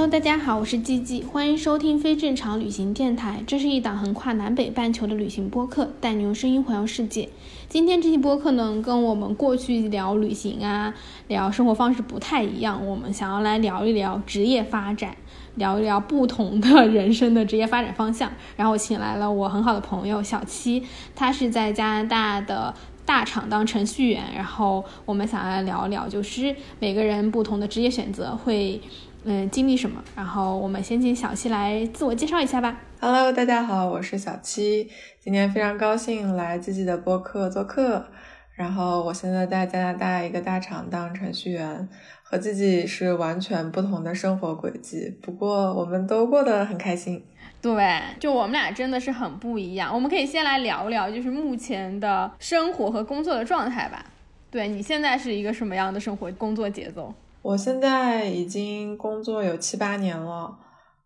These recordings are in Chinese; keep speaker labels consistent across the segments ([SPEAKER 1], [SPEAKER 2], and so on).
[SPEAKER 1] Hello，大家好，我是 G G，欢迎收听非正常旅行电台。这是一档横跨南北半球的旅行播客，带你用声音环游世界。今天这期播客呢，跟我们过去聊旅行啊、聊生活方式不太一样。我们想要来聊一聊职业发展，聊一聊不同的人生的职业发展方向。然后我请来了我很好的朋友小七，他是在加拿大的大厂当程序员。然后我们想来聊聊，就是每个人不同的职业选择会。嗯，经历什么？然后我们先请小七来自我介绍一下吧。
[SPEAKER 2] Hello，大家好，我是小七，今天非常高兴来自己的播客做客。然后我现在在加拿大一个大厂当程序员，和自己是完全不同的生活轨迹。不过我们都过得很开心。
[SPEAKER 1] 对，就我们俩真的是很不一样。我们可以先来聊聊，就是目前的生活和工作的状态吧。对你现在是一个什么样的生活工作节奏？
[SPEAKER 2] 我现在已经工作有七八年了，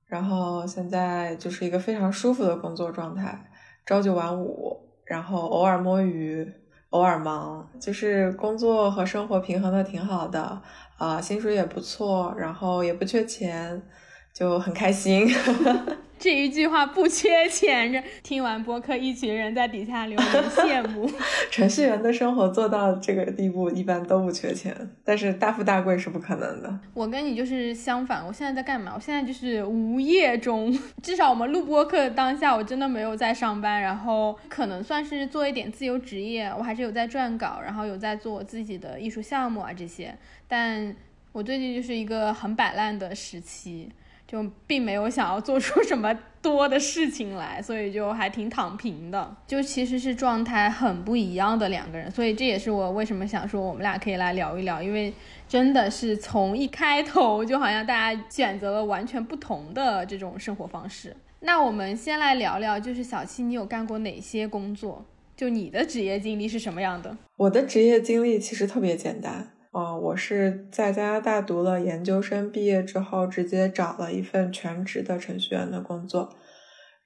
[SPEAKER 2] 然后现在就是一个非常舒服的工作状态，朝九晚五，然后偶尔摸鱼，偶尔忙，就是工作和生活平衡的挺好的，啊，薪水也不错，然后也不缺钱，就很开心。
[SPEAKER 1] 这一句话不缺钱，听完播客，一群人在底下留言羡慕。
[SPEAKER 2] 程序员的生活做到这个地步，一般都不缺钱，但是大富大贵是不可能的。
[SPEAKER 1] 我跟你就是相反，我现在在干嘛？我现在就是无业中，至少我们录播课当下，我真的没有在上班，然后可能算是做一点自由职业，我还是有在撰稿，然后有在做我自己的艺术项目啊这些。但我最近就是一个很摆烂的时期。就并没有想要做出什么多的事情来，所以就还挺躺平的。就其实是状态很不一样的两个人，所以这也是我为什么想说我们俩可以来聊一聊，因为真的是从一开头就好像大家选择了完全不同的这种生活方式。那我们先来聊聊，就是小七，你有干过哪些工作？就你的职业经历是什么样的？
[SPEAKER 2] 我的职业经历其实特别简单。哦，我是在加拿大读了研究生，毕业之后直接找了一份全职的程序员的工作，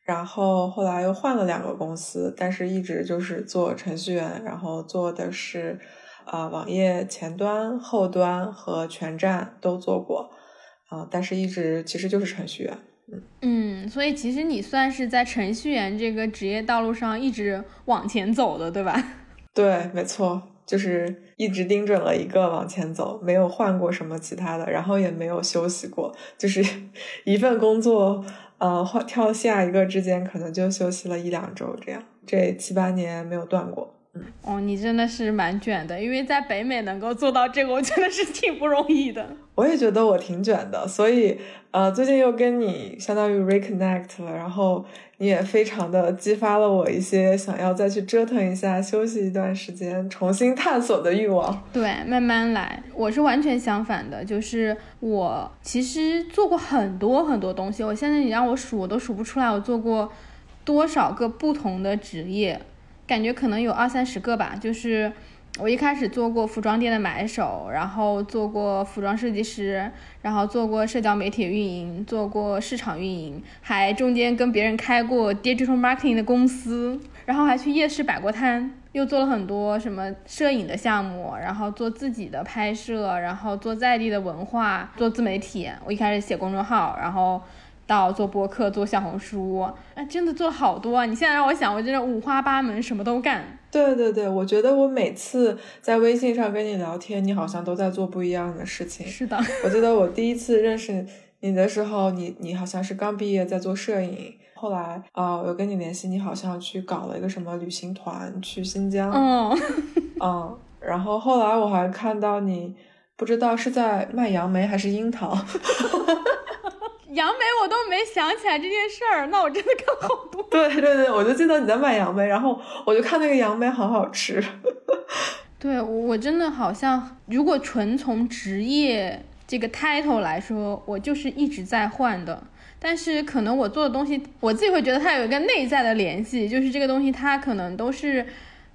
[SPEAKER 2] 然后后来又换了两个公司，但是一直就是做程序员，然后做的是啊网页前端、后端和全站都做过，啊，但是一直其实就是程序员，
[SPEAKER 1] 嗯嗯，所以其实你算是在程序员这个职业道路上一直往前走的，对吧？
[SPEAKER 2] 对，没错。就是一直盯准了一个往前走，没有换过什么其他的，然后也没有休息过，就是 一份工作，呃，换跳下一个之间可能就休息了一两周这样，这七八年没有断过。
[SPEAKER 1] 哦，你真的是蛮卷的，因为在北美能够做到这个，我真的是挺不容易的。
[SPEAKER 2] 我也觉得我挺卷的，所以呃，最近又跟你相当于 reconnect 了，然后你也非常的激发了我一些想要再去折腾一下、休息一段时间、重新探索的欲望。
[SPEAKER 1] 对，慢慢来。我是完全相反的，就是我其实做过很多很多东西，我现在你让我数，我都数不出来，我做过多少个不同的职业。感觉可能有二三十个吧，就是我一开始做过服装店的买手，然后做过服装设计师，然后做过社交媒体运营，做过市场运营，还中间跟别人开过 digital marketing 的公司，然后还去夜市摆过摊，又做了很多什么摄影的项目，然后做自己的拍摄，然后做在地的文化，做自媒体。我一开始写公众号，然后。到做播客、做小红书，哎，真的做了好多啊！你现在让我想，我真的五花八门，什么都干。
[SPEAKER 2] 对对对，我觉得我每次在微信上跟你聊天，你好像都在做不一样的事情。
[SPEAKER 1] 是的，
[SPEAKER 2] 我记得我第一次认识你的时候，你你好像是刚毕业在做摄影，后来啊，我跟你联系，你好像去搞了一个什么旅行团去新疆。
[SPEAKER 1] 嗯
[SPEAKER 2] 嗯，然后后来我还看到你，不知道是在卖杨梅还是樱桃。
[SPEAKER 1] 杨梅我都没想起来这件事儿，那我真的看好多。
[SPEAKER 2] 对对对，我就记得你在卖杨梅，然后我就看那个杨梅好好吃。
[SPEAKER 1] 对，我真的好像，如果纯从职业这个 title 来说，我就是一直在换的。但是可能我做的东西，我自己会觉得它有一个内在的联系，就是这个东西它可能都是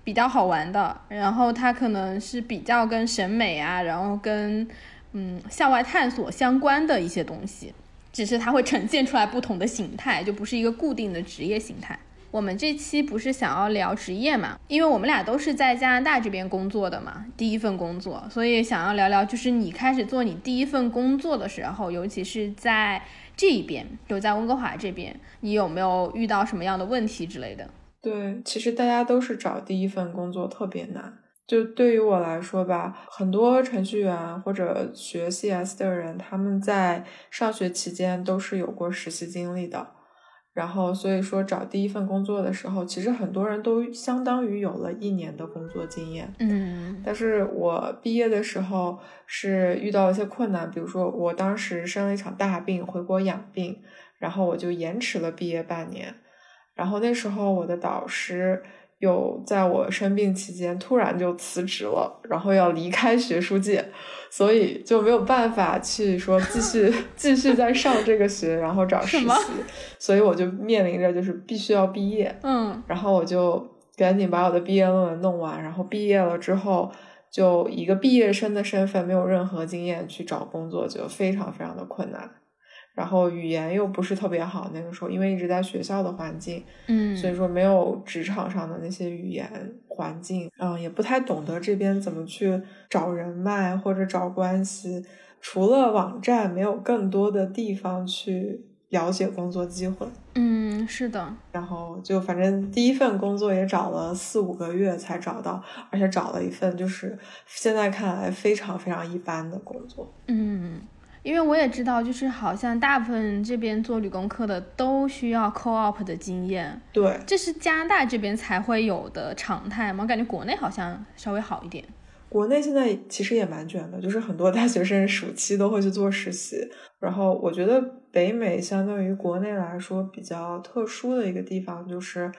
[SPEAKER 1] 比较好玩的，然后它可能是比较跟审美啊，然后跟嗯向外探索相关的一些东西，只是它会呈现出来不同的形态，就不是一个固定的职业形态。我们这期不是想要聊职业嘛？因为我们俩都是在加拿大这边工作的嘛，第一份工作，所以想要聊聊，就是你开始做你第一份工作的时候，尤其是在这一边，就在温哥华这边，你有没有遇到什么样的问题之类的？
[SPEAKER 2] 对，其实大家都是找第一份工作特别难。就对于我来说吧，很多程序员或者学 CS 的人，他们在上学期间都是有过实习经历的。然后，所以说找第一份工作的时候，其实很多人都相当于有了一年的工作经验。
[SPEAKER 1] 嗯，
[SPEAKER 2] 但是我毕业的时候是遇到了一些困难，比如说我当时生了一场大病，回国养病，然后我就延迟了毕业半年。然后那时候我的导师。有在我生病期间突然就辞职了，然后要离开学术界，所以就没有办法去说继续 继续再上这个学，然后找实习，所以我就面临着就是必须要毕业，
[SPEAKER 1] 嗯，
[SPEAKER 2] 然后我就赶紧把我的毕业论文弄完，然后毕业了之后就一个毕业生的身份，没有任何经验去找工作，就非常非常的困难。然后语言又不是特别好，那个时候因为一直在学校的环境，
[SPEAKER 1] 嗯，
[SPEAKER 2] 所以说没有职场上的那些语言环境，嗯，也不太懂得这边怎么去找人脉或者找关系。除了网站，没有更多的地方去了解工作机会。
[SPEAKER 1] 嗯，是的。
[SPEAKER 2] 然后就反正第一份工作也找了四五个月才找到，而且找了一份就是现在看来非常非常一般的工作。
[SPEAKER 1] 嗯。因为我也知道，就是好像大部分这边做理工科的都需要 co-op 的经验，
[SPEAKER 2] 对，
[SPEAKER 1] 这是加拿大这边才会有的常态吗？我感觉国内好像稍微好一点。
[SPEAKER 2] 国内现在其实也蛮卷的，就是很多大学生暑期都会去做实习。然后我觉得北美相对于国内来说比较特殊的一个地方，就是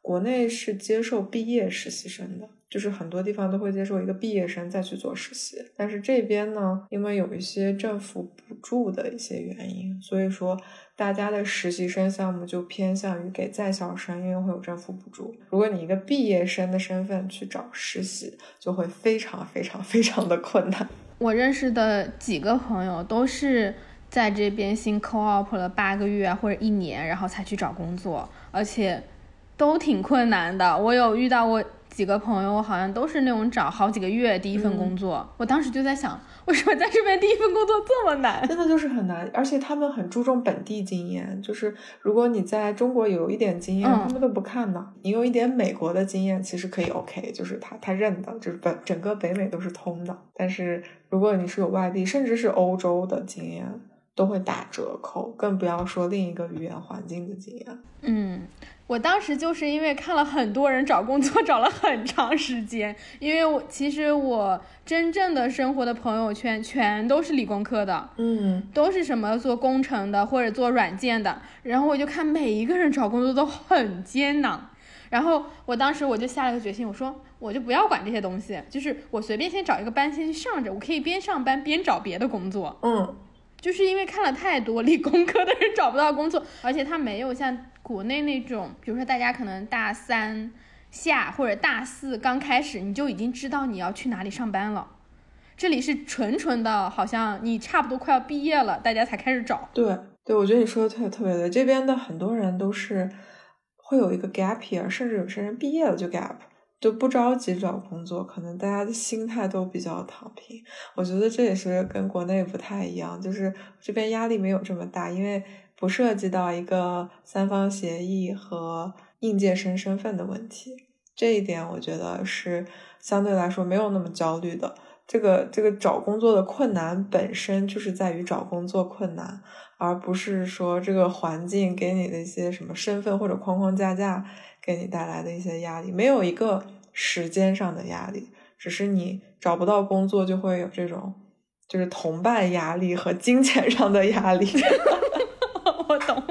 [SPEAKER 2] 国内是接受毕业实习生的。就是很多地方都会接受一个毕业生再去做实习，但是这边呢，因为有一些政府补助的一些原因，所以说大家的实习生项目就偏向于给在校生，因为会有政府补助。如果你一个毕业生的身份去找实习，就会非常非常非常的困难。
[SPEAKER 1] 我认识的几个朋友都是在这边新 co-op 了八个月或者一年，然后才去找工作，而且都挺困难的。我有遇到过。几个朋友好像都是那种找好几个月第一份工作，我当时就在想，为什么在这边第一份工作这么难？
[SPEAKER 2] 真的就是很难，而且他们很注重本地经验，就是如果你在中国有一点经验，他们都不看的。你有一点美国的经验，其实可以 OK，就是他他认的，就是本整个北美都是通的。但是如果你是有外地，甚至是欧洲的经验，都会打折扣，更不要说另一个语言环境的经验。
[SPEAKER 1] 嗯。我当时就是因为看了很多人找工作 找了很长时间，因为我其实我真正的生活的朋友圈全都是理工科的，
[SPEAKER 2] 嗯，
[SPEAKER 1] 都是什么做工程的或者做软件的，然后我就看每一个人找工作都很艰难，然后我当时我就下了个决心，我说我就不要管这些东西，就是我随便先找一个班先去上着，我可以边上班边找别的工作，
[SPEAKER 2] 嗯。
[SPEAKER 1] 就是因为看了太多理工科的人找不到工作，而且他没有像国内那种，比如说大家可能大三下或者大四刚开始你就已经知道你要去哪里上班了，这里是纯纯的，好像你差不多快要毕业了，大家才开始找。
[SPEAKER 2] 对对，我觉得你说的特别特别对，这边的很多人都是会有一个 gap year，甚至有些人毕业了就 gap。就不着急找工作，可能大家的心态都比较躺平。我觉得这也是跟国内不太一样，就是这边压力没有这么大，因为不涉及到一个三方协议和应届生身份的问题。这一点我觉得是相对来说没有那么焦虑的。这个这个找工作的困难本身就是在于找工作困难，而不是说这个环境给你的一些什么身份或者框框架架。给你带来的一些压力，没有一个时间上的压力，只是你找不到工作就会有这种，就是同伴压力和金钱上的压力。
[SPEAKER 1] 我懂。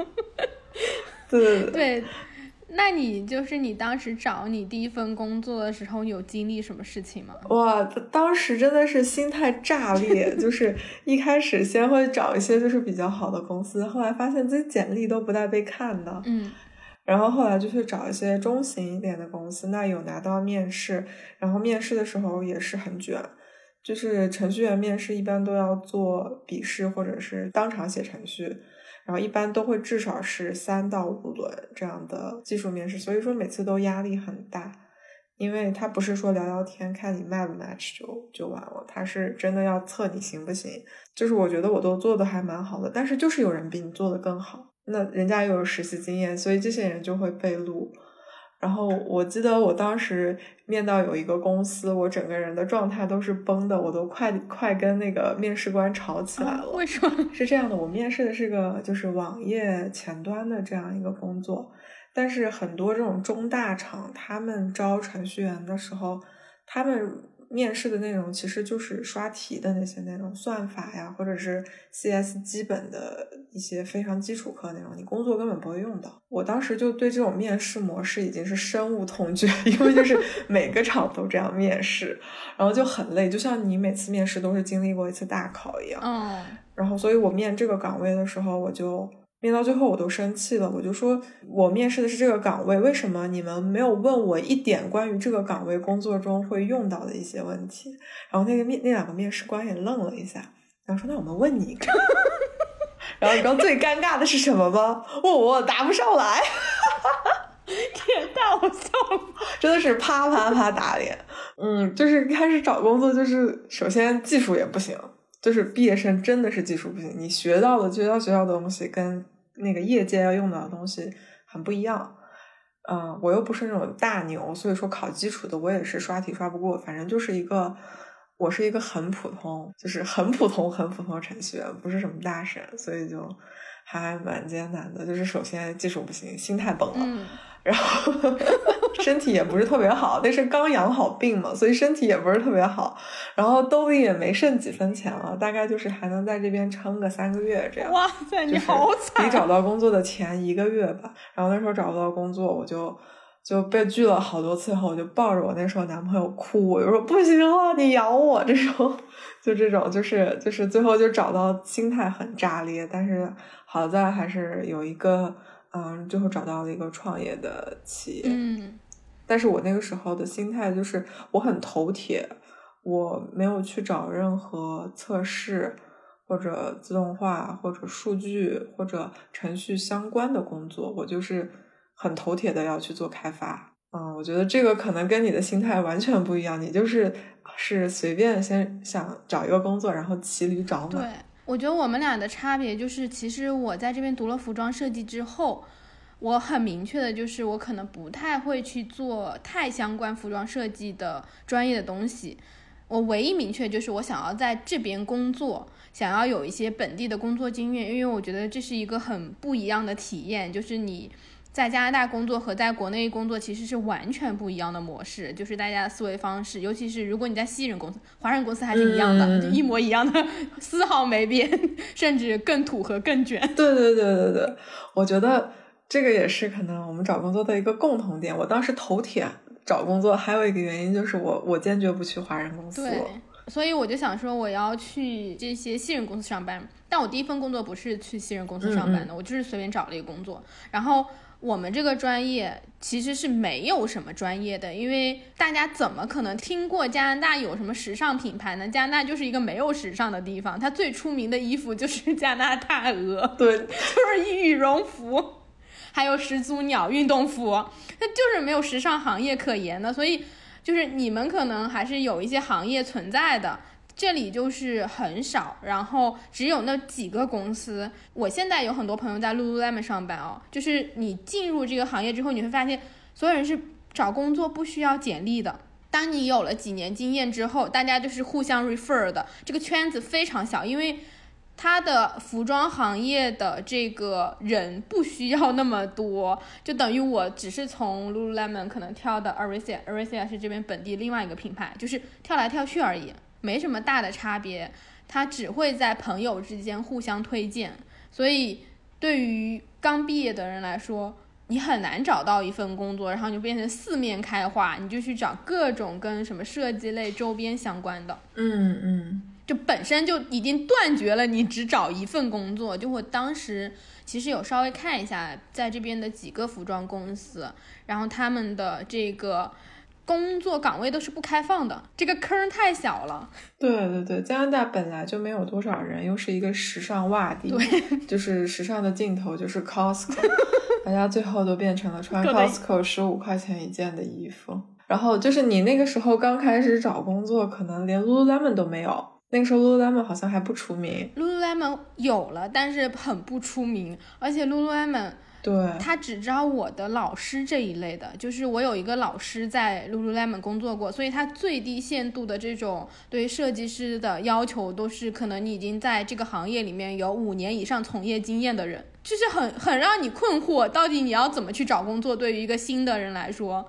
[SPEAKER 2] 对对
[SPEAKER 1] 对，那你就是你当时找你第一份工作的时候，有经历什么事情吗？
[SPEAKER 2] 哇，当时真的是心态炸裂，就是一开始先会找一些就是比较好的公司，后来发现自己简历都不带被看的，
[SPEAKER 1] 嗯，
[SPEAKER 2] 然后后来就去找一些中型一点的公司，那有拿到面试，然后面试的时候也是很卷，就是程序员面试一般都要做笔试或者是当场写程序。然后一般都会至少是三到五轮这样的技术面试，所以说每次都压力很大，因为他不是说聊聊天看你 match 不 match 就就完了，他是真的要测你行不行。就是我觉得我都做的还蛮好的，但是就是有人比你做的更好，那人家又有实习经验，所以这些人就会被录。然后我记得我当时面到有一个公司，我整个人的状态都是崩的，我都快快跟那个面试官吵起来了。
[SPEAKER 1] 为什么？
[SPEAKER 2] 是这样的，我面试的是个就是网页前端的这样一个工作，但是很多这种中大厂，他们招程序员的时候，他们。面试的内容其实就是刷题的那些内容，算法呀，或者是 CS 基本的一些非常基础课内容，你工作根本不会用到。我当时就对这种面试模式已经是深恶痛绝，因为就是每个厂都这样面试，然后就很累，就像你每次面试都是经历过一次大考一样。
[SPEAKER 1] 嗯，
[SPEAKER 2] 然后所以我面这个岗位的时候，我就。面到最后我都生气了，我就说，我面试的是这个岗位，为什么你们没有问我一点关于这个岗位工作中会用到的一些问题？然后那个面那两个面试官也愣了一下，然后说：“那我们问你一个。”然后你知道最尴尬的是什么吗？问我答不上来，
[SPEAKER 1] 也太好笑了，
[SPEAKER 2] 真的是啪啪啪打脸。嗯，就是开始找工作，就是首先技术也不行。就是毕业生真的是技术不行，你学到的学校学校的东西跟那个业界要用到的东西很不一样。嗯，我又不是那种大牛，所以说考基础的我也是刷题刷不过。反正就是一个，我是一个很普通，就是很普通很普通的程序员，不是什么大神，所以就还蛮艰难的。就是首先技术不行，心态崩了。然后 身体也不是特别好，那是刚养好病嘛，所以身体也不是特别好。然后兜里也没剩几分钱了，大概就是还能在这边撑个三个月这样。
[SPEAKER 1] 哇塞，你好惨！
[SPEAKER 2] 比找到工作的前一个月吧。然后那时候找不到工作，我就就被拒了好多次后，我就抱着我那时候男朋友哭，我就说不行了，你养我。这种就这种就是就是最后就找到，心态很炸裂。但是好在还是有一个。嗯，最后找到了一个创业的企业。
[SPEAKER 1] 嗯，
[SPEAKER 2] 但是我那个时候的心态就是我很头铁，我没有去找任何测试或者自动化或者数据或者程序相关的工作，我就是很头铁的要去做开发。嗯，我觉得这个可能跟你的心态完全不一样，你就是是随便先想找一个工作，然后骑驴找马。
[SPEAKER 1] 对。我觉得我们俩的差别就是，其实我在这边读了服装设计之后，我很明确的就是，我可能不太会去做太相关服装设计的专业的东西。我唯一明确就是我想要在这边工作，想要有一些本地的工作经验，因为我觉得这是一个很不一样的体验，就是你。在加拿大工作和在国内工作其实是完全不一样的模式，就是大家的思维方式，尤其是如果你在西人公司、华人公司还是一样的，就一模一样的，丝毫没变，甚至更土和更卷。
[SPEAKER 2] 对对对对对，我觉得这个也是可能我们找工作的一个共同点。我当时头铁找工作，还有一个原因就是我我坚决不去华人公司。
[SPEAKER 1] 对，所以我就想说我要去这些西人公司上班，但我第一份工作不是去西人公司上班的，我就是随便找了一个工作，然后。我们这个专业其实是没有什么专业的，因为大家怎么可能听过加拿大有什么时尚品牌呢？加拿大就是一个没有时尚的地方，它最出名的衣服就是加拿大鹅，
[SPEAKER 2] 对，
[SPEAKER 1] 就是羽绒服，还有始祖鸟运动服，它就是没有时尚行业可言的。所以，就是你们可能还是有一些行业存在的。这里就是很少，然后只有那几个公司。我现在有很多朋友在 Lululemon 上班哦，就是你进入这个行业之后，你会发现所有人是找工作不需要简历的。当你有了几年经验之后，大家就是互相 refer 的，这个圈子非常小，因为他的服装行业的这个人不需要那么多，就等于我只是从 Lululemon 可能跳到 Aricia，Aricia 是这边本地另外一个品牌，就是跳来跳去而已。没什么大的差别，他只会在朋友之间互相推荐，所以对于刚毕业的人来说，你很难找到一份工作，然后你就变成四面开花，你就去找各种跟什么设计类周边相关的。
[SPEAKER 2] 嗯嗯，
[SPEAKER 1] 就本身就已经断绝了你只找一份工作。就我当时其实有稍微看一下，在这边的几个服装公司，然后他们的这个。工作岗位都是不开放的，这个坑太小了。
[SPEAKER 2] 对对对，加拿大本来就没有多少人，又是一个时尚洼地，就是时尚的尽头就是 Costco，大家最后都变成了穿 Costco 十五块钱一件的衣服。然后就是你那个时候刚开始找工作，可能连 Lululemon 都没有，那个时候 Lululemon 好像还不出名。
[SPEAKER 1] Lululemon 有了，但是很不出名，而且 Lululemon。
[SPEAKER 2] 对
[SPEAKER 1] 他只招我的老师这一类的，就是我有一个老师在 Lululemon 工作过，所以他最低限度的这种对设计师的要求都是可能你已经在这个行业里面有五年以上从业经验的人，就是很很让你困惑，到底你要怎么去找工作？对于一个新的人来说，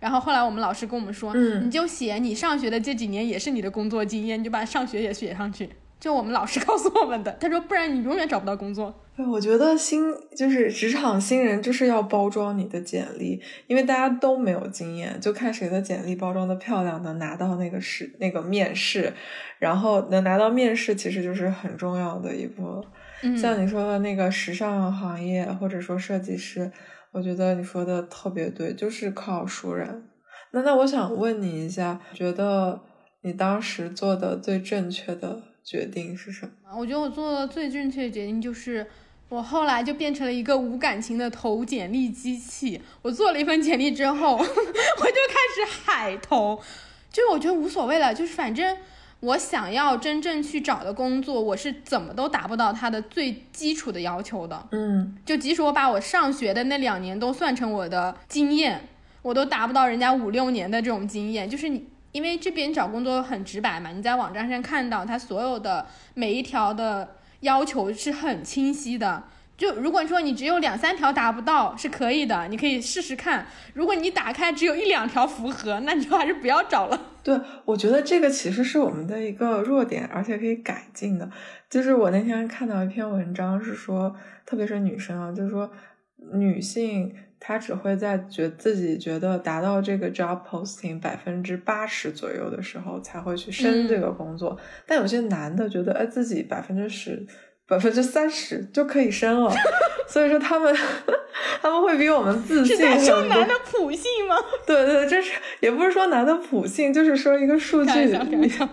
[SPEAKER 1] 然后后来我们老师跟我们说，
[SPEAKER 2] 嗯，
[SPEAKER 1] 你就写你上学的这几年也是你的工作经验，你就把上学也写上去。就我们老师告诉我们的，他说不然你永远找不到工作。
[SPEAKER 2] 对，我觉得新就是职场新人就是要包装你的简历，因为大家都没有经验，就看谁的简历包装的漂亮，能拿到那个试那个面试，然后能拿到面试其实就是很重要的一步。像你说的那个时尚行业或者说设计师，我觉得你说的特别对，就是靠熟人。那那我想问你一下，觉得你当时做的最正确的？决定是什么？
[SPEAKER 1] 我觉得我做的最正确的决定就是，我后来就变成了一个无感情的投简历机器。我做了一份简历之后，我就开始海投，就我觉得无所谓了，就是反正我想要真正去找的工作，我是怎么都达不到他的最基础的要求的。
[SPEAKER 2] 嗯，
[SPEAKER 1] 就即使我把我上学的那两年都算成我的经验，我都达不到人家五六年的这种经验。就是你。因为这边找工作很直白嘛，你在网站上看到他所有的每一条的要求是很清晰的。就如果说你只有两三条达不到是可以的，你可以试试看。如果你打开只有一两条符合，那你就还是不要找了。
[SPEAKER 2] 对，我觉得这个其实是我们的一个弱点，而且可以改进的。就是我那天看到一篇文章是说，特别是女生啊，就是说女性。他只会在觉自己觉得达到这个 job posting 百分之八十左右的时候才会去升这个工作，但有些男的觉得哎自己百分之十、百分之三十就可以升了，所以说他们他们会比我们自信。是
[SPEAKER 1] 男的普性吗？
[SPEAKER 2] 对 对，这是也不是说男的普性，就是说一个数据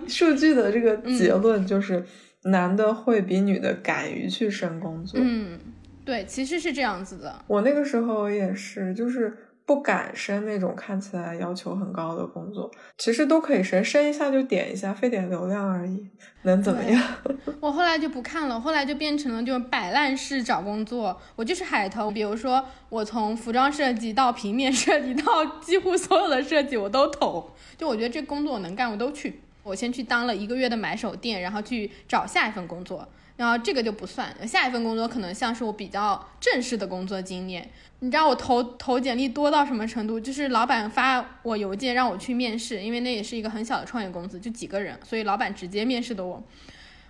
[SPEAKER 2] 数据的这个结论就是男的会比女的敢于去升工作。
[SPEAKER 1] 嗯。对，其实是这样子的。
[SPEAKER 2] 我那个时候也是，就是不敢升那种看起来要求很高的工作。其实都可以升，升一下就点一下，费点流量而已，能怎么样？
[SPEAKER 1] 我后来就不看了，后来就变成了就是摆烂式找工作。我就是海投，比如说我从服装设计到平面设计到几乎所有的设计我都投。就我觉得这工作我能干，我都去。我先去当了一个月的买手店，然后去找下一份工作。然后这个就不算，下一份工作可能像是我比较正式的工作经验。你知道我投投简历多到什么程度？就是老板发我邮件让我去面试，因为那也是一个很小的创业公司，就几个人，所以老板直接面试的我。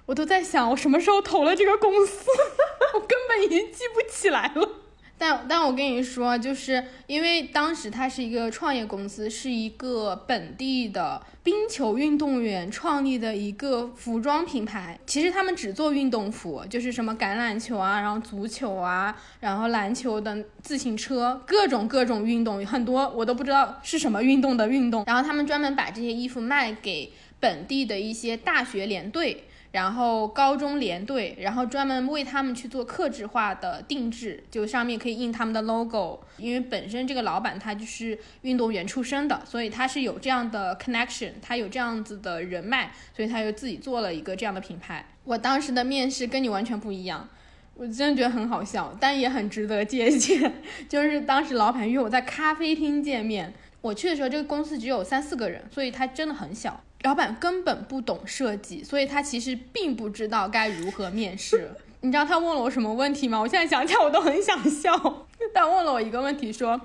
[SPEAKER 1] 我都在想，我什么时候投了这个公司？我根本已经记不起来了。但但我跟你说，就是因为当时它是一个创业公司，是一个本地的冰球运动员创立的一个服装品牌。其实他们只做运动服，就是什么橄榄球啊，然后足球啊，然后篮球的自行车，各种各种运动，很多我都不知道是什么运动的运动。然后他们专门把这些衣服卖给本地的一些大学联队。然后高中连队，然后专门为他们去做克制化的定制，就上面可以印他们的 logo。因为本身这个老板他就是运动员出身的，所以他是有这样的 connection，他有这样子的人脉，所以他就自己做了一个这样的品牌。我当时的面试跟你完全不一样，我真的觉得很好笑，但也很值得借鉴。就是当时老板约我在咖啡厅见面，我去的时候这个公司只有三四个人，所以他真的很小。老板根本不懂设计，所以他其实并不知道该如何面试。你知道他问了我什么问题吗？我现在想起来我都很想笑。他问了我一个问题，说：“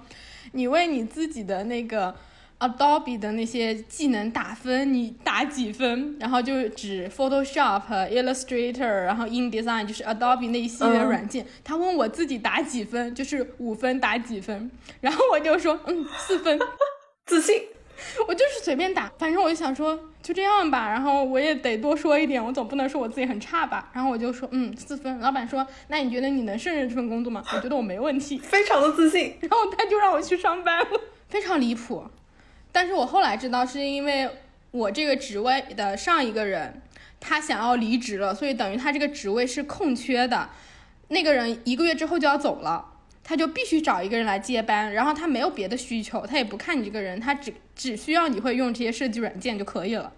[SPEAKER 1] 你为你自己的那个 Adobe 的那些技能打分，你打几分？然后就指 Photoshop、Illustrator，然后 InDesign，就是 Adobe 那一系列软件。他问我自己打几分，就是五分打几分？然后我就说，嗯，四分，
[SPEAKER 2] 自信。
[SPEAKER 1] 我就是随便打，反正我就想说就这样吧。然后我也得多说一点，我总不能说我自己很差吧。然后我就说，嗯，四分。老板说，那你觉得你能胜任这份工作吗？我觉得我没问题，
[SPEAKER 2] 非常的自信。
[SPEAKER 1] 然后他就让我去上班了，非常离谱。但是我后来知道，是因为我这个职位的上一个人他想要离职了，所以等于他这个职位是空缺的，那个人一个月之后就要走了。他就必须找一个人来接班，然后他没有别的需求，他也不看你这个人，他只只需要你会用这些设计软件就可以了。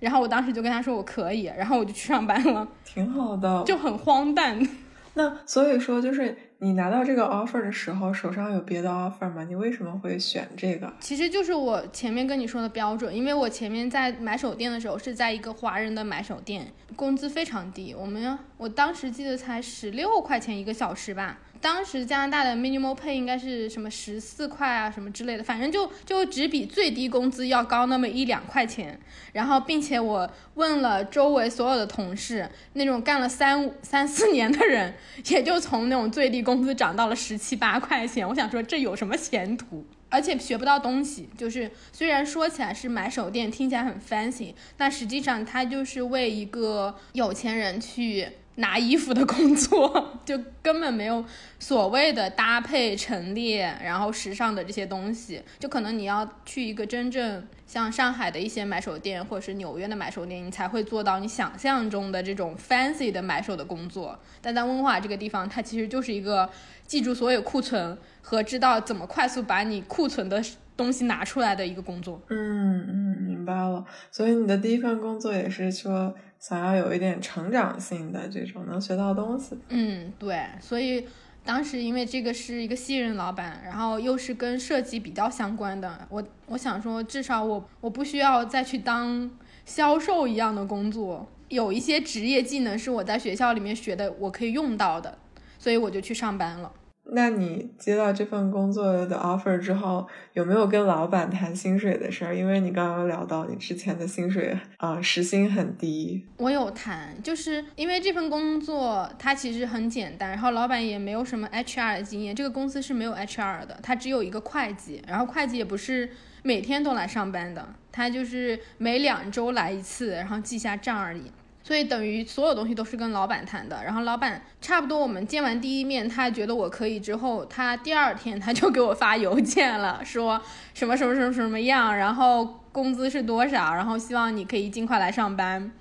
[SPEAKER 1] 然后我当时就跟他说我可以，然后我就去上班了，
[SPEAKER 2] 挺好的，
[SPEAKER 1] 就很荒诞。
[SPEAKER 2] 那所以说，就是你拿到这个 offer 的时候，手上有别的 offer 吗？你为什么会选这个？
[SPEAKER 1] 其实就是我前面跟你说的标准，因为我前面在买手店的时候是在一个华人的买手店，工资非常低，我们我当时记得才十六块钱一个小时吧。当时加拿大的 minimum pay 应该是什么十四块啊，什么之类的，反正就就只比最低工资要高那么一两块钱。然后，并且我问了周围所有的同事，那种干了三三四年的人，也就从那种最低工资涨到了十七八块钱。我想说，这有什么前途？而且学不到东西。就是虽然说起来是买手店，听起来很 fancy，但实际上它就是为一个有钱人去。拿衣服的工作 就根本没有所谓的搭配陈列，然后时尚的这些东西，就可能你要去一个真正像上海的一些买手店，或者是纽约的买手店，你才会做到你想象中的这种 fancy 的买手的工作。但在温华这个地方，它其实就是一个记住所有库存和知道怎么快速把你库存的东西拿出来的一个工作。
[SPEAKER 2] 嗯嗯，明白了。所以你的第一份工作也是说。想要有一点成长性的这种能学到东西，
[SPEAKER 1] 嗯，对，所以当时因为这个是一个新人老板，然后又是跟设计比较相关的，我我想说至少我我不需要再去当销售一样的工作，有一些职业技能是我在学校里面学的，我可以用到的，所以我就去上班了。
[SPEAKER 2] 那你接到这份工作的 offer 之后，有没有跟老板谈薪水的事儿？因为你刚刚聊到你之前的薪水啊，时薪很低。
[SPEAKER 1] 我有谈，就是因为这份工作它其实很简单，然后老板也没有什么 HR 的经验，这个公司是没有 HR 的，他只有一个会计，然后会计也不是每天都来上班的，他就是每两周来一次，然后记下账而已。所以等于所有东西都是跟老板谈的，然后老板差不多我们见完第一面，他觉得我可以之后，他第二天他就给我发邮件了，说什么什么什么什么样，然后工资是多少，然后希望你可以尽快来上班。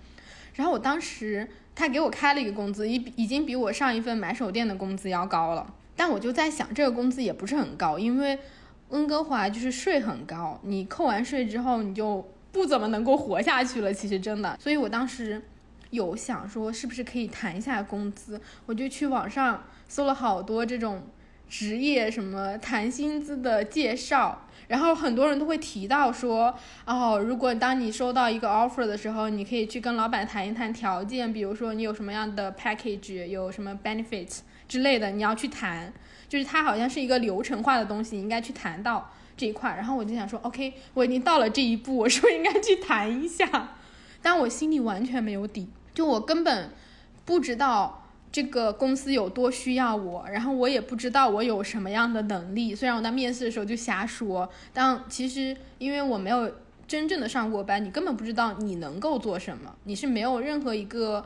[SPEAKER 1] 然后我当时他给我开了一个工资，已已经比我上一份买手店的工资要高了，但我就在想，这个工资也不是很高，因为温哥华就是税很高，你扣完税之后你就不怎么能够活下去了，其实真的，所以我当时。有想说是不是可以谈一下工资，我就去网上搜了好多这种职业什么谈薪资的介绍，然后很多人都会提到说，哦，如果当你收到一个 offer 的时候，你可以去跟老板谈一谈条件，比如说你有什么样的 package，有什么 benefits 之类的，你要去谈，就是它好像是一个流程化的东西，你应该去谈到这一块。然后我就想说，OK，我已经到了这一步，我是不是应该去谈一下？但我心里完全没有底。就我根本不知道这个公司有多需要我，然后我也不知道我有什么样的能力。虽然我在面试的时候就瞎说，但其实因为我没有真正的上过班，你根本不知道你能够做什么，你是没有任何一个。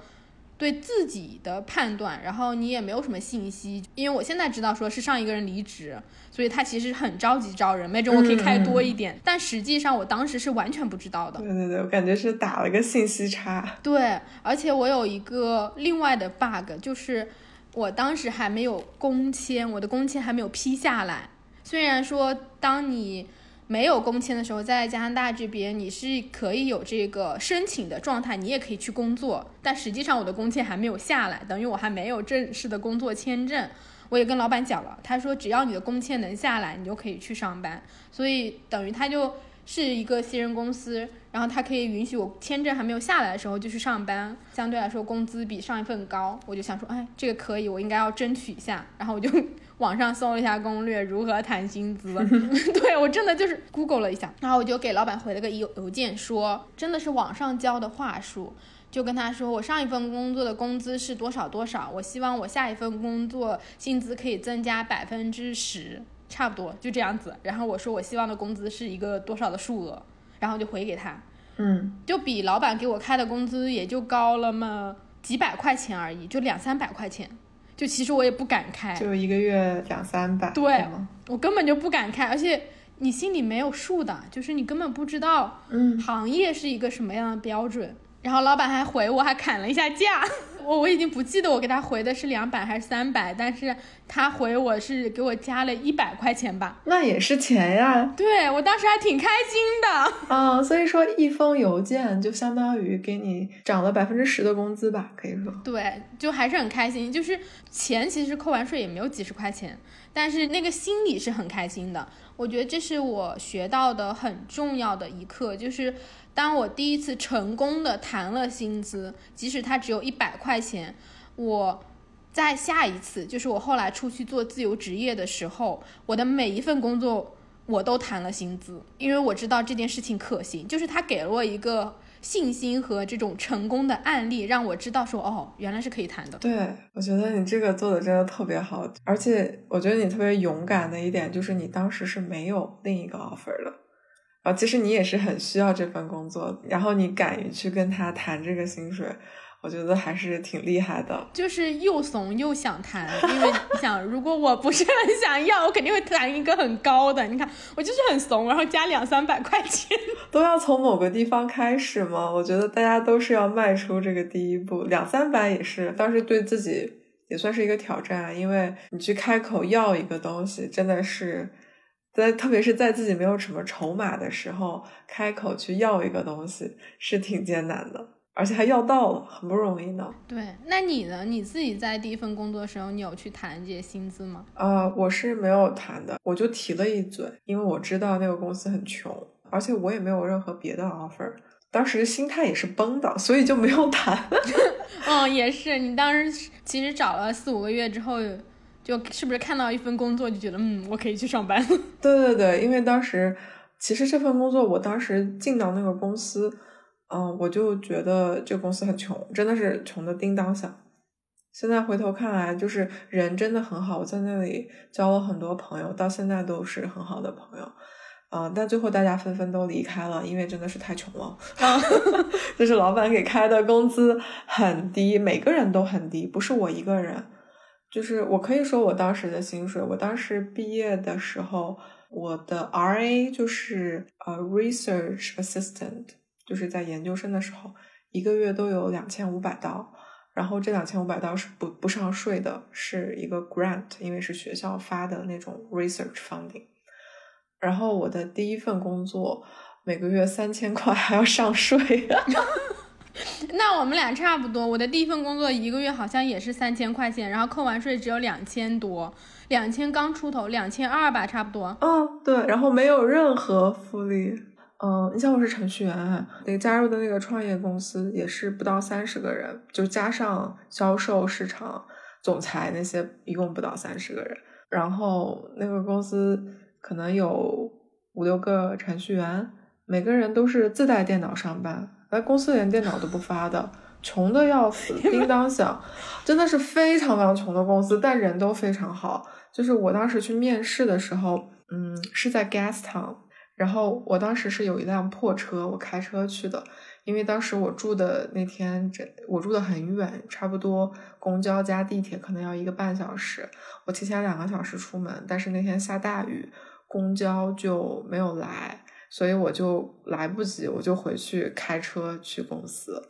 [SPEAKER 1] 对自己的判断，然后你也没有什么信息，因为我现在知道说是上一个人离职，所以他其实很着急招人，没准我可以开多一点，但实际上我当时是完全不知道的。
[SPEAKER 2] 对对对，我感觉是打了个信息差。
[SPEAKER 1] 对，而且我有一个另外的 bug，就是我当时还没有工签，我的工签还没有批下来。虽然说当你没有工签的时候，在加拿大这边你是可以有这个申请的状态，你也可以去工作。但实际上我的工签还没有下来，等于我还没有正式的工作签证。我也跟老板讲了，他说只要你的工签能下来，你就可以去上班。所以等于他就是一个新人公司，然后他可以允许我签证还没有下来的时候就去上班，相对来说工资比上一份高。我就想说，哎，这个可以，我应该要争取一下。然后我就 网上搜了一下攻略，如何谈薪资。对我真的就是 Google 了一下，然后我就给老板回了个邮邮件，说真的是网上教的话术，就跟他说我上一份工作的工资是多少多少，我希望我下一份工作薪资可以增加百分之十，差不多就这样子。然后我说我希望的工资是一个多少的数额，然后就回给他，
[SPEAKER 2] 嗯，
[SPEAKER 1] 就比老板给我开的工资也就高了嘛几百块钱而已，就两三百块钱。就其实我也不敢开，
[SPEAKER 2] 就一个月两三百，
[SPEAKER 1] 对我根本就不敢开，而且你心里没有数的，就是你根本不知道，
[SPEAKER 2] 嗯，
[SPEAKER 1] 行业是一个什么样的标准。然后老板还回我，还砍了一下价。我我已经不记得我给他回的是两百还是三百，但是他回我是给我加了一百块钱吧。
[SPEAKER 2] 那也是钱呀。
[SPEAKER 1] 对我当时还挺开心的。
[SPEAKER 2] 啊，所以说一封邮件就相当于给你涨了百分之十的工资吧，可以说。
[SPEAKER 1] 对，就还是很开心。就是钱其实扣完税也没有几十块钱，但是那个心里是很开心的。我觉得这是我学到的很重要的一课，就是。当我第一次成功的谈了薪资，即使它只有一百块钱，我在下一次，就是我后来出去做自由职业的时候，我的每一份工作我都谈了薪资，因为我知道这件事情可行，就是他给了我一个信心和这种成功的案例，让我知道说，哦，原来是可以谈的。
[SPEAKER 2] 对，我觉得你这个做的真的特别好，而且我觉得你特别勇敢的一点就是你当时是没有另一个 offer 的。啊，其实你也是很需要这份工作，然后你敢于去跟他谈这个薪水，我觉得还是挺厉害的。
[SPEAKER 1] 就是又怂又想谈，因为你想，如果我不是很想要，我肯定会谈一个很高的。你看，我就是很怂，然后加两三百块钱，
[SPEAKER 2] 都要从某个地方开始嘛。我觉得大家都是要迈出这个第一步，两三百也是，当时对自己也算是一个挑战，因为你去开口要一个东西，真的是。在特别是在自己没有什么筹码的时候，开口去要一个东西是挺艰难的，而且还要到了，很不容易呢。
[SPEAKER 1] 对，那你呢？你自己在第一份工作的时候，你有去谈这些薪资吗？
[SPEAKER 2] 啊，我是没有谈的，我就提了一嘴，因为我知道那个公司很穷，而且我也没有任何别的 offer，当时心态也是崩的，所以就没有谈。
[SPEAKER 1] 嗯，也是，你当时其实找了四五个月之后。就是不是看到一份工作就觉得嗯，我可以去上班？
[SPEAKER 2] 对对对，因为当时其实这份工作，我当时进到那个公司，嗯，我就觉得这个公司很穷，真的是穷的叮当响。现在回头看来，就是人真的很好，我在那里交了很多朋友，到现在都是很好的朋友。嗯，但最后大家纷纷都离开了，因为真的是太穷了。就是老板给开的工资很低，每个人都很低，不是我一个人。就是我可以说我当时的薪水，我当时毕业的时候，我的 RA 就是呃 research assistant，就是在研究生的时候，一个月都有两千五百刀，然后这两千五百刀是不不上税的，是一个 grant，因为是学校发的那种 research funding。然后我的第一份工作每个月三千块还要上税。
[SPEAKER 1] 那我们俩差不多。我的第一份工作一个月好像也是三千块钱，然后扣完税只有两千多，两千刚出头，两千二吧，差不多。
[SPEAKER 2] 嗯，对，然后没有任何福利。嗯，你像我是程序员，那个加入的那个创业公司也是不到三十个人，就加上销售、市场、总裁那些，一共不到三十个人。然后那个公司可能有五六个程序员，每个人都是自带电脑上班。而公司连电脑都不发的，穷的要死，叮当响，真的是非常非常穷的公司，但人都非常好。就是我当时去面试的时候，嗯，是在 Gastown，然后我当时是有一辆破车，我开车去的，因为当时我住的那天，这我住的很远，差不多公交加地铁可能要一个半小时，我提前两个小时出门，但是那天下大雨，公交就没有来。所以我就来不及，我就回去开车去公司，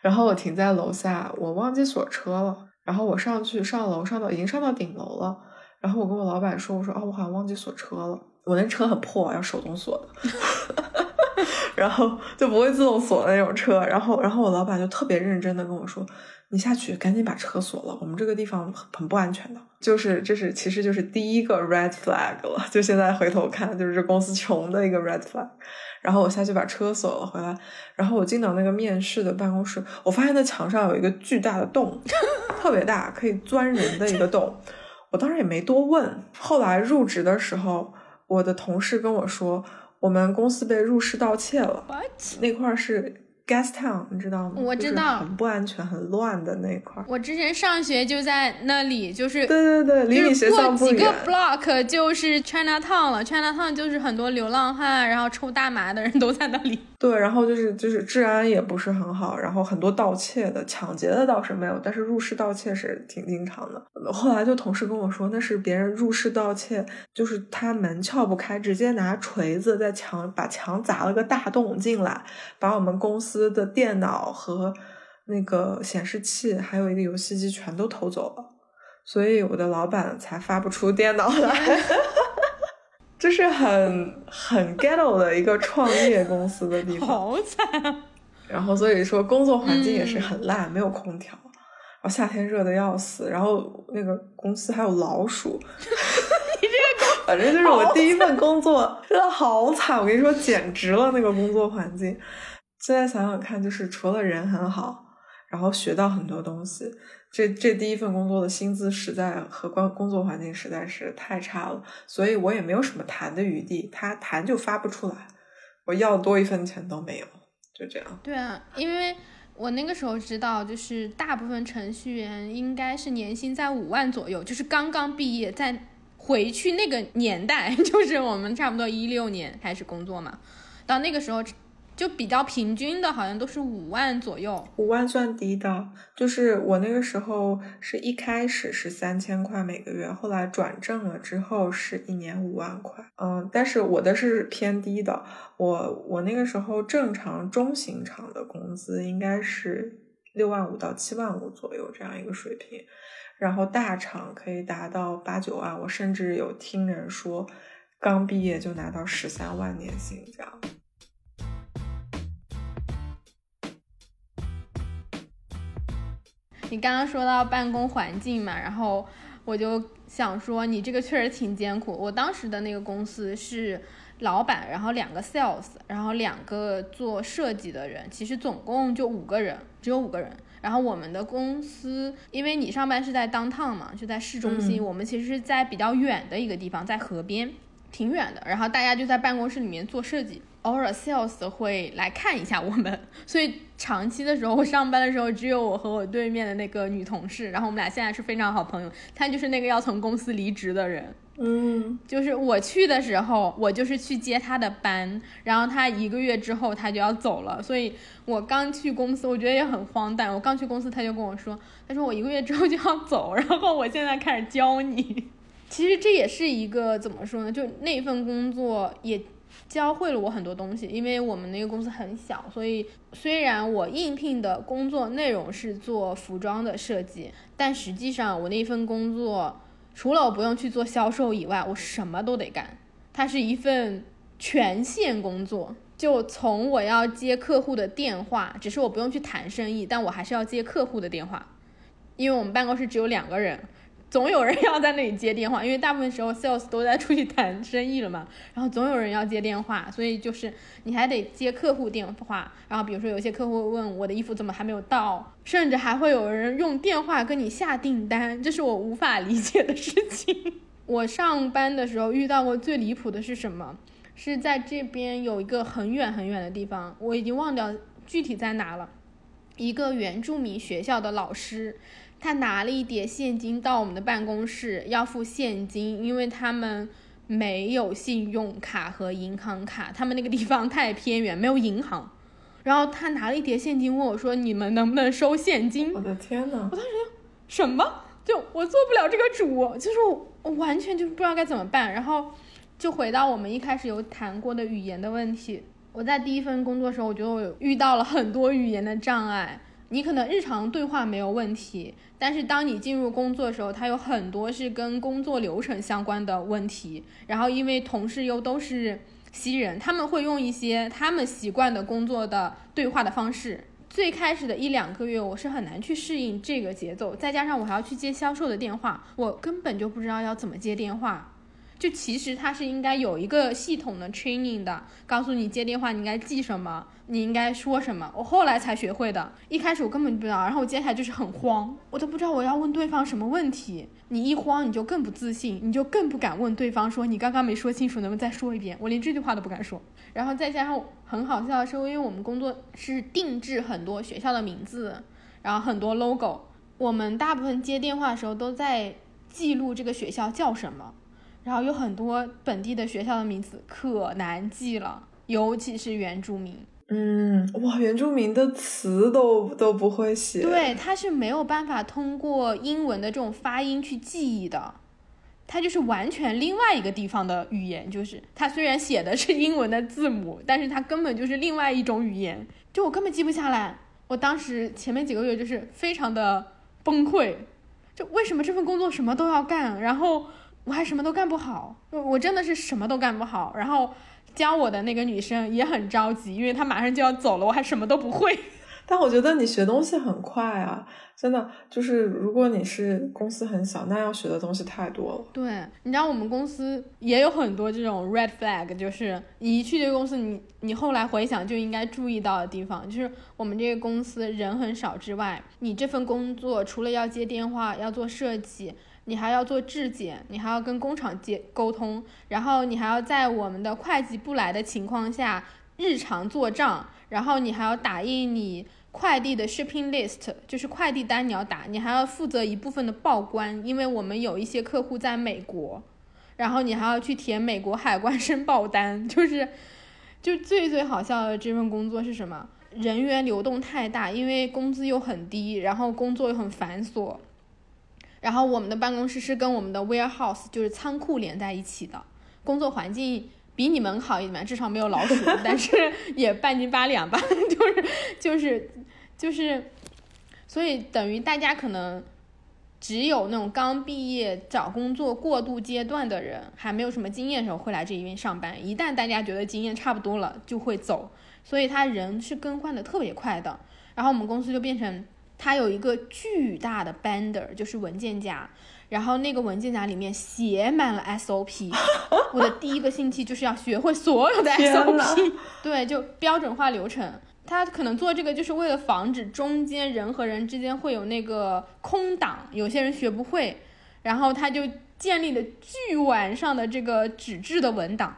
[SPEAKER 2] 然后我停在楼下，我忘记锁车了，然后我上去上楼上到已经上到顶楼了，然后我跟我老板说，我说哦，我好像忘记锁车了，我那车很破，要手动锁的，然后就不会自动锁的那种车，然后然后我老板就特别认真的跟我说。你下去赶紧把车锁了，我们这个地方很不安全的。就是这是其实就是第一个 red flag 了，就现在回头看就是这公司穷的一个 red flag。然后我下去把车锁了回来，然后我进到那个面试的办公室，我发现那墙上有一个巨大的洞，特别大，可以钻人的一个洞。我当时也没多问。后来入职的时候，我的同事跟我说，我们公司被入室盗窃了，What?。那块是。Gas Town，你知道吗？
[SPEAKER 1] 我知道，
[SPEAKER 2] 很不安全、很乱的那块。
[SPEAKER 1] 我之前上学就在那里，就是
[SPEAKER 2] 对对对，离你学校
[SPEAKER 1] 不远。过几个 block 就是 China Town 了，China Town 就是很多流浪汉，然后抽大麻的人都在那里。
[SPEAKER 2] 对，然后就是就是治安也不是很好，然后很多盗窃的，抢劫的倒是没有，但是入室盗窃是挺经常的。后来就同事跟我说，那是别人入室盗窃，就是他门撬不开，直接拿锤子在墙把墙砸了个大洞进来，把我们公司。的电脑和那个显示器，还有一个游戏机全都偷走了，所以我的老板才发不出电脑来。这是很很 ghetto 的一个创业公司的地方，
[SPEAKER 1] 好惨。
[SPEAKER 2] 然后所以说工作环境也是很烂，没有空调，然后夏天热的要死，然后那个公司还有老鼠。
[SPEAKER 1] 你这个
[SPEAKER 2] 反正就是我第一份工作，真的好惨。我跟你说，简直了那个工作环境。现在想想看，就是除了人很好，然后学到很多东西，这这第一份工作的薪资实在和工工作环境实在是太差了，所以我也没有什么谈的余地，他谈就发不出来，我要多一分钱都没有，就这样。
[SPEAKER 1] 对啊，因为我那个时候知道，就是大部分程序员应该是年薪在五万左右，就是刚刚毕业，在回去那个年代，就是我们差不多一六年开始工作嘛，到那个时候。就比较平均的，好像都是五万左右。
[SPEAKER 2] 五万算低的，就是我那个时候是一开始是三千块每个月，后来转正了之后是一年五万块。嗯，但是我的是偏低的，我我那个时候正常中型厂的工资应该是六万五到七万五左右这样一个水平，然后大厂可以达到八九万，我甚至有听人说刚毕业就拿到十三万年薪这样。
[SPEAKER 1] 你刚刚说到办公环境嘛，然后我就想说，你这个确实挺艰苦。我当时的那个公司是老板，然后两个 sales，然后两个做设计的人，其实总共就五个人，只有五个人。然后我们的公司，因为你上班是在 downtown 嘛，就在市中心，我们其实是在比较远的一个地方，在河边，挺远的。然后大家就在办公室里面做设计。偶尔 sales 会来看一下我们，所以长期的时候，我上班的时候只有我和我对面的那个女同事，然后我们俩现在是非常好朋友。她就是那个要从公司离职的人，
[SPEAKER 2] 嗯，
[SPEAKER 1] 就是我去的时候，我就是去接她的班，然后她一个月之后她就要走了，所以我刚去公司，我觉得也很荒诞。我刚去公司，她就跟我说，她说我一个月之后就要走，然后我现在开始教你。其实这也是一个怎么说呢？就那份工作也。教会了我很多东西，因为我们那个公司很小，所以虽然我应聘的工作内容是做服装的设计，但实际上我那份工作除了我不用去做销售以外，我什么都得干。它是一份全线工作，就从我要接客户的电话，只是我不用去谈生意，但我还是要接客户的电话，因为我们办公室只有两个人。总有人要在那里接电话，因为大部分时候 sales 都在出去谈生意了嘛。然后总有人要接电话，所以就是你还得接客户电话。然后比如说有些客户问我的衣服怎么还没有到，甚至还会有人用电话跟你下订单，这是我无法理解的事情。我上班的时候遇到过最离谱的是什么？是在这边有一个很远很远的地方，我已经忘掉具体在哪了。一个原住民学校的老师。他拿了一叠现金到我们的办公室，要付现金，因为他们没有信用卡和银行卡，他们那个地方太偏远，没有银行。然后他拿了一叠现金问我说：“你们能不能收现金？”
[SPEAKER 2] 我的天呐，
[SPEAKER 1] 我当时什么？就我做不了这个主，就是我完全就不知道该怎么办。然后就回到我们一开始有谈过的语言的问题。我在第一份工作的时候，我觉得我遇到了很多语言的障碍。你可能日常对话没有问题，但是当你进入工作的时候，它有很多是跟工作流程相关的问题。然后因为同事又都是西人，他们会用一些他们习惯的工作的对话的方式。最开始的一两个月，我是很难去适应这个节奏，再加上我还要去接销售的电话，我根本就不知道要怎么接电话。就其实它是应该有一个系统的 training 的，告诉你接电话你应该记什么，你应该说什么。我后来才学会的，一开始我根本不知道，然后我接下来就是很慌，我都不知道我要问对方什么问题。你一慌，你就更不自信，你就更不敢问对方说你刚刚没说清楚，能不能再说一遍？我连这句话都不敢说。然后再加上很好笑的是，因为我们工作是定制很多学校的名字，然后很多 logo，我们大部分接电话的时候都在记录这个学校叫什么。然后有很多本地的学校的名字可难记了，尤其是原住民。
[SPEAKER 2] 嗯，哇，原住民的词都都不会写。
[SPEAKER 1] 对，他是没有办法通过英文的这种发音去记忆的，他就是完全另外一个地方的语言。就是他虽然写的是英文的字母，但是他根本就是另外一种语言，就我根本记不下来。我当时前面几个月就是非常的崩溃，就为什么这份工作什么都要干，然后。我还什么都干不好，我真的是什么都干不好。然后教我的那个女生也很着急，因为她马上就要走了，我还什么都不会。
[SPEAKER 2] 但我觉得你学东西很快啊，真的就是如果你是公司很小，那要学的东西太多了。
[SPEAKER 1] 对，你知道我们公司也有很多这种 red flag，就是你一去这个公司，你你后来回想就应该注意到的地方，就是我们这个公司人很少之外，你这份工作除了要接电话，要做设计。你还要做质检，你还要跟工厂接沟通，然后你还要在我们的会计不来的情况下日常做账，然后你还要打印你快递的 shipping list，就是快递单你要打，你还要负责一部分的报关，因为我们有一些客户在美国，然后你还要去填美国海关申报单，就是，就最最好笑的这份工作是什么？人员流动太大，因为工资又很低，然后工作又很繁琐。然后我们的办公室是跟我们的 warehouse 就是仓库连在一起的，工作环境比你们好一点，至少没有老鼠，但是 也半斤八两吧，就是就是就是，所以等于大家可能只有那种刚毕业找工作过渡阶段的人，还没有什么经验的时候会来这一边上班，一旦大家觉得经验差不多了就会走，所以他人是更换的特别快的，然后我们公司就变成。它有一个巨大的 binder，就是文件夹，然后那个文件夹里面写满了 SOP。我的第一个星期就是要学会所有的 SOP，对，就标准化流程。他可能做这个就是为了防止中间人和人之间会有那个空档，有些人学不会，然后他就建立了巨完上的这个纸质的文档，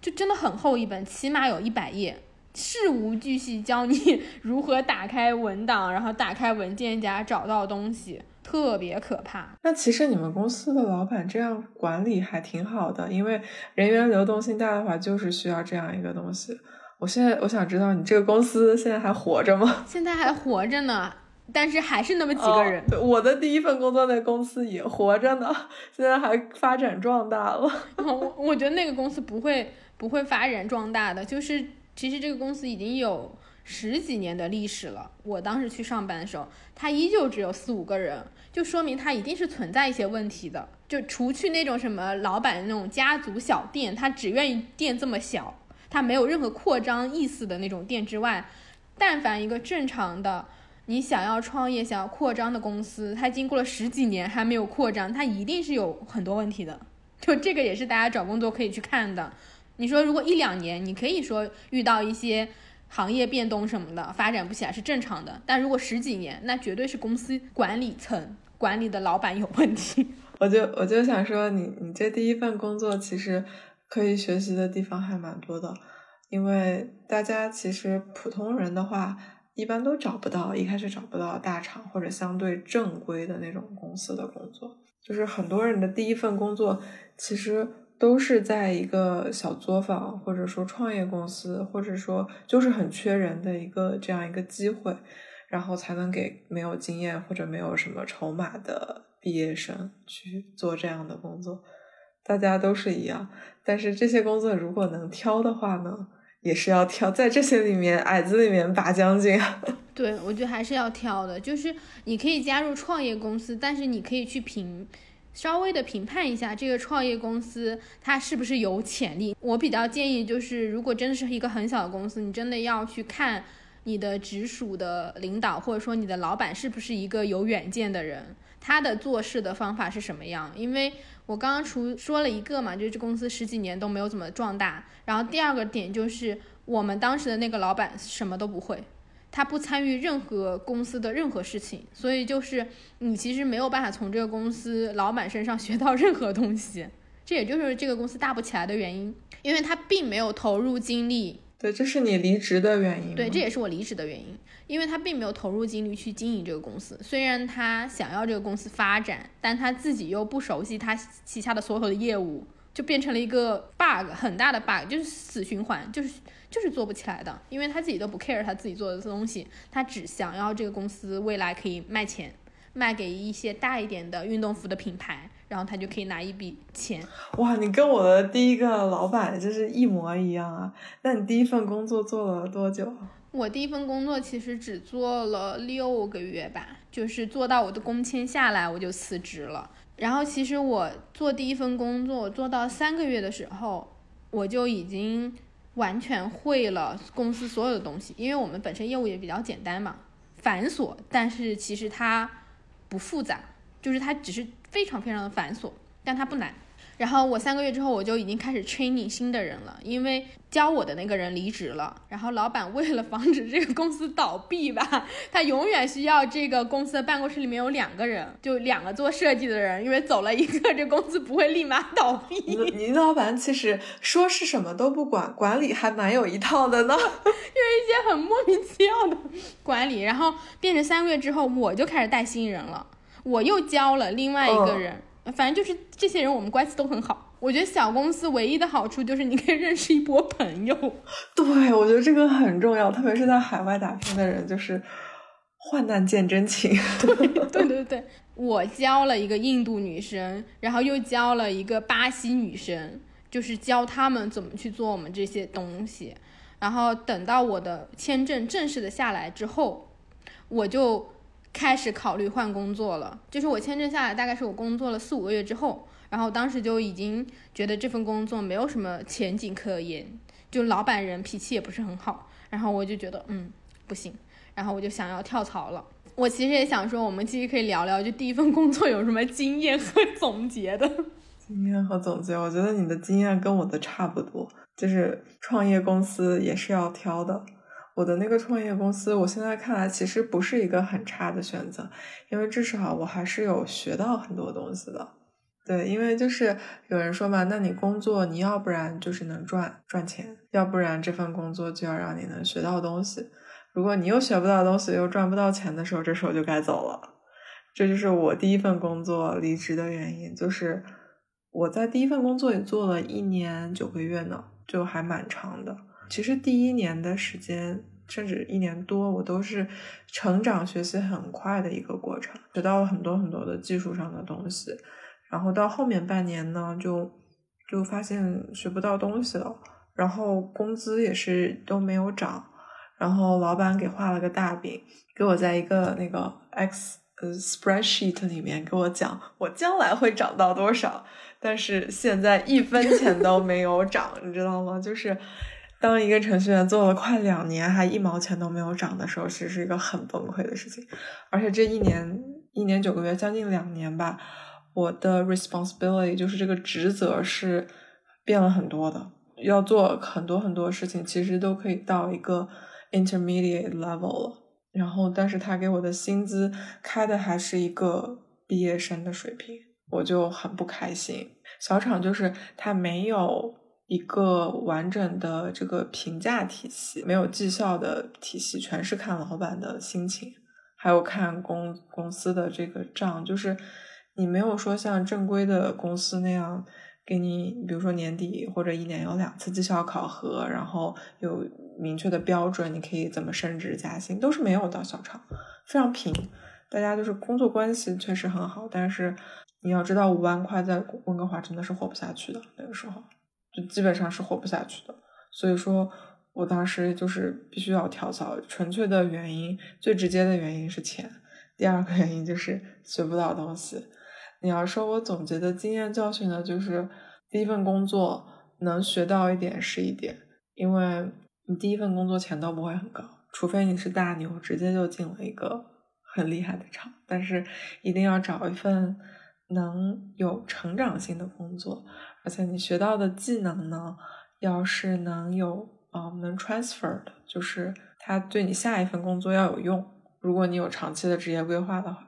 [SPEAKER 1] 就真的很厚一本，起码有一百页。事无巨细教你 如何打开文档，然后打开文件夹找到东西，特别可怕。
[SPEAKER 2] 那其实你们公司的老板这样管理还挺好的，因为人员流动性大的话，就是需要这样一个东西。我现在我想知道，你这个公司现在还活着吗？
[SPEAKER 1] 现在还活着呢，但是还是那么几个人。
[SPEAKER 2] 我的第一份工作那公司也活着呢，现在还发展壮大了。
[SPEAKER 1] 我我觉得那个公司不会不会发展壮大的，就是。其实这个公司已经有十几年的历史了。我当时去上班的时候，它依旧只有四五个人，就说明它一定是存在一些问题的。就除去那种什么老板那种家族小店，他只愿意店这么小，他没有任何扩张意思的那种店之外，但凡一个正常的你想要创业、想要扩张的公司，它经过了十几年还没有扩张，它一定是有很多问题的。就这个也是大家找工作可以去看的。你说，如果一两年，你可以说遇到一些行业变动什么的，发展不起来是正常的。但如果十几年，那绝对是公司管理层管理的老板有问题。
[SPEAKER 2] 我就我就想说，你你这第一份工作其实可以学习的地方还蛮多的，因为大家其实普通人的话，一般都找不到，一开始找不到大厂或者相对正规的那种公司的工作，就是很多人的第一份工作其实。都是在一个小作坊，或者说创业公司，或者说就是很缺人的一个这样一个机会，然后才能给没有经验或者没有什么筹码的毕业生去做这样的工作。大家都是一样，但是这些工作如果能挑的话呢，也是要挑，在这些里面矮子里面拔将军。
[SPEAKER 1] 对，我觉得还是要挑的，就是你可以加入创业公司，但是你可以去评。稍微的评判一下这个创业公司，它是不是有潜力？我比较建议，就是如果真的是一个很小的公司，你真的要去看你的直属的领导，或者说你的老板是不是一个有远见的人，他的做事的方法是什么样？因为我刚刚除说了一个嘛，就是这公司十几年都没有怎么壮大。然后第二个点就是我们当时的那个老板什么都不会，他不参与任何公司的任何事情，所以就是你其实没有办法从这个公司老板身上 学到任何东西。这也就是这个公司大不起来的原因，因为他并没有投入精力。
[SPEAKER 2] 对，这是你离职的原因。
[SPEAKER 1] 对，这也是我离职的原因，因为他并没有投入精力去经营这个公司。虽然他想要这个公司发展，但他自己又不熟悉他旗下的所有的业务，就变成了一个 bug，很大的 bug，就是死循环，就是就是做不起来的。因为他自己都不 care 他自己做的东西，他只想要这个公司未来可以卖钱，卖给一些大一点的运动服的品牌。然后他就可以拿一笔钱。
[SPEAKER 2] 哇，你跟我的第一个老板就是一模一样啊！那你第一份工作做了多久？
[SPEAKER 1] 我第一份工作其实只做了六个月吧，就是做到我的工签下来我就辞职了。然后其实我做第一份工作做到三个月的时候，我就已经完全会了公司所有的东西，因为我们本身业务也比较简单嘛，繁琐，但是其实它不复杂，就是它只是。非常非常的繁琐，但它不难。然后我三个月之后，我就已经开始 training 新的人了，因为教我的那个人离职了。然后老板为了防止这个公司倒闭吧，他永远需要这个公司的办公室里面有两个人，就两个做设计的人，因为走了一个，这公司不会立马倒闭。
[SPEAKER 2] 你老板其实说是什么都不管，管理还蛮有一套的呢，
[SPEAKER 1] 因为一些很莫名其妙的管理。然后变成三个月之后，我就开始带新人了。我又教了另外一个人，反正就是这些人，我们关系都很好。我觉得小公司唯一的好处就是你可以认识一波朋友。
[SPEAKER 2] 对，我觉得这个很重要，特别是在海外打拼的人，就是患难见真情。
[SPEAKER 1] 对对对对，我教了一个印度女生，然后又教了一个巴西女生，就是教他们怎么去做我们这些东西。然后等到我的签证正式的下来之后，我就。开始考虑换工作了，就是我签证下来，大概是我工作了四五个月之后，然后当时就已经觉得这份工作没有什么前景可言，就老板人脾气也不是很好，然后我就觉得嗯不行，然后我就想要跳槽了。我其实也想说，我们其实可以聊聊，就第一份工作有什么经验和总结的。
[SPEAKER 2] 经验和总结，我觉得你的经验跟我的差不多，就是创业公司也是要挑的。我的那个创业公司，我现在看来其实不是一个很差的选择，因为至少我还是有学到很多东西的。对，因为就是有人说嘛，那你工作你要不然就是能赚赚钱，要不然这份工作就要让你能学到东西。如果你又学不到东西，又赚不到钱的时候，这时候就该走了。这就是我第一份工作离职的原因，就是我在第一份工作也做了一年九个月呢，就还蛮长的。其实第一年的时间，甚至一年多，我都是成长、学习很快的一个过程，学到了很多很多的技术上的东西。然后到后面半年呢，就就发现学不到东西了，然后工资也是都没有涨。然后老板给画了个大饼，给我在一个那个 X 呃 spreadsheet 里面给我讲，我将来会涨到多少，但是现在一分钱都没有涨，你知道吗？就是。当一个程序员做了快两年，还一毛钱都没有涨的时候，其实是一个很崩溃的事情。而且这一年一年九个月，将近两年吧，我的 responsibility 就是这个职责是变了很多的，要做很多很多事情，其实都可以到一个 intermediate level 了。然后，但是他给我的薪资开的还是一个毕业生的水平，我就很不开心。小厂就是他没有。一个完整的这个评价体系，没有绩效的体系，全是看老板的心情，还有看公公司的这个账，就是你没有说像正规的公司那样给你，比如说年底或者一年有两次绩效考核，然后有明确的标准，你可以怎么升职加薪，都是没有的。小厂非常平，大家就是工作关系确实很好，但是你要知道，五万块在温哥华真的是活不下去的那个时候。基本上是活不下去的，所以说我当时就是必须要跳槽。纯粹的原因，最直接的原因是钱，第二个原因就是学不到东西。你要说我总结的经验教训呢，就是第一份工作能学到一点是一点，因为你第一份工作钱都不会很高，除非你是大牛，直接就进了一个很厉害的厂。但是一定要找一份能有成长性的工作，而且你学到的技能呢，要是能有啊能 transfer 的，就是它对你下一份工作要有用。如果你有长期的职业规划的话。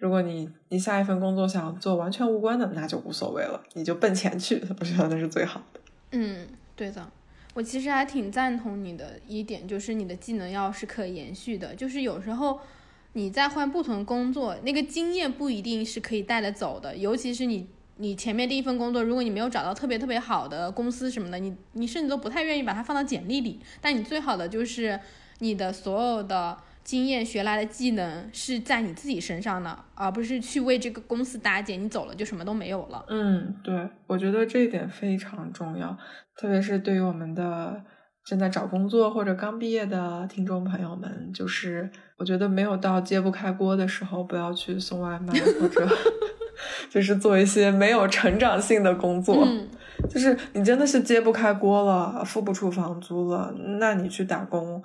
[SPEAKER 2] 如果你你下一份工作想做完全无关的，那就无所谓了，你就奔钱去，我觉得那是最好的。
[SPEAKER 1] 嗯，对的，我其实还挺赞同你的一点，就是你的技能要是可延续的，就是有时候你在换不同工作，那个经验不一定是可以带得走的，尤其是你你前面第一份工作，如果你没有找到特别特别好的公司什么的，你你甚至都不太愿意把它放到简历里，但你最好的就是你的所有的。经验学来的技能是在你自己身上的，而不是去为这个公司搭建。你走了就什么都没有了。
[SPEAKER 2] 嗯，对，我觉得这一点非常重要，特别是对于我们的正在找工作或者刚毕业的听众朋友们，就是我觉得没有到揭不开锅的时候，不要去送外卖或者 就是做一些没有成长性的工作。就是你真的是揭不开锅了，付不出房租了，那你去打工。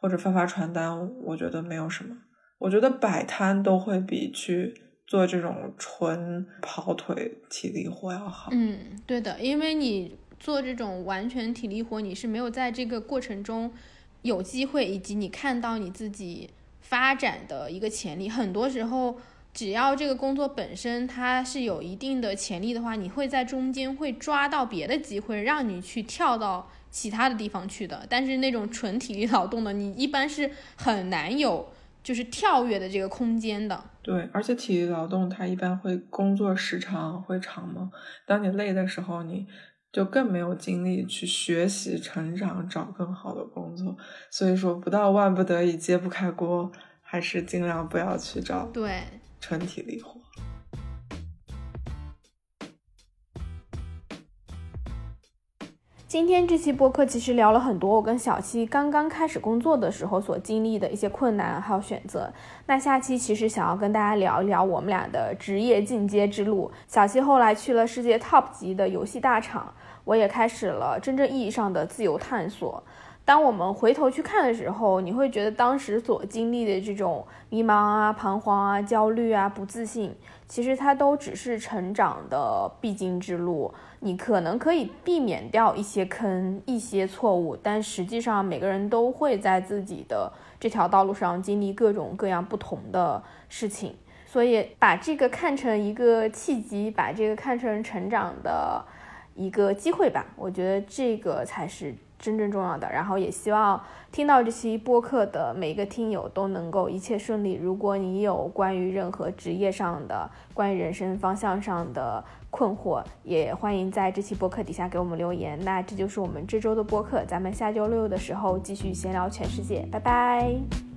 [SPEAKER 2] 或者发发传单，我觉得没有什么。我觉得摆摊都会比去做这种纯跑腿体力活要好。
[SPEAKER 1] 嗯，对的，因为你做这种完全体力活，你是没有在这个过程中有机会，以及你看到你自己发展的一个潜力。很多时候，只要这个工作本身它是有一定的潜力的话，你会在中间会抓到别的机会，让你去跳到。其他的地方去的，但是那种纯体力劳动的，你一般是很难有就是跳跃的这个空间的。
[SPEAKER 2] 对，而且体力劳动它一般会工作时长会长嘛，当你累的时候，你就更没有精力去学习、成长、找更好的工作。所以说，不到万不得已揭不开锅，还是尽量不要去找
[SPEAKER 1] 对
[SPEAKER 2] 纯体力活。
[SPEAKER 1] 今天这期播客其实聊了很多我跟小七刚刚开始工作的时候所经历的一些困难还有选择。那下期其实想要跟大家聊一聊我们俩的职业进阶之路。小七后来去了世界 top 级的游戏大厂，我也开始了真正意义上的自由探索。当我们回头去看的时候，你会觉得当时所经历的这种迷茫啊、彷徨啊、焦虑啊、不自信，其实它都只是成长的必经之路。你可能可以避免掉一些坑、一些错误，但实际上每个人都会在自己的这条道路上经历各种各样不同的事情。所以把这个看成一个契机，把这个看成成长的一个机会吧。我觉得这个才是真正重要的。然后也希望听到这期播客的每一个听友都能够一切顺利。如果你有关于任何职业上的、关于人生方向上的，困惑，也欢迎在这期播客底下给我们留言。那这就是我们这周的播客，咱们下周六的时候继续闲聊全世界，拜拜。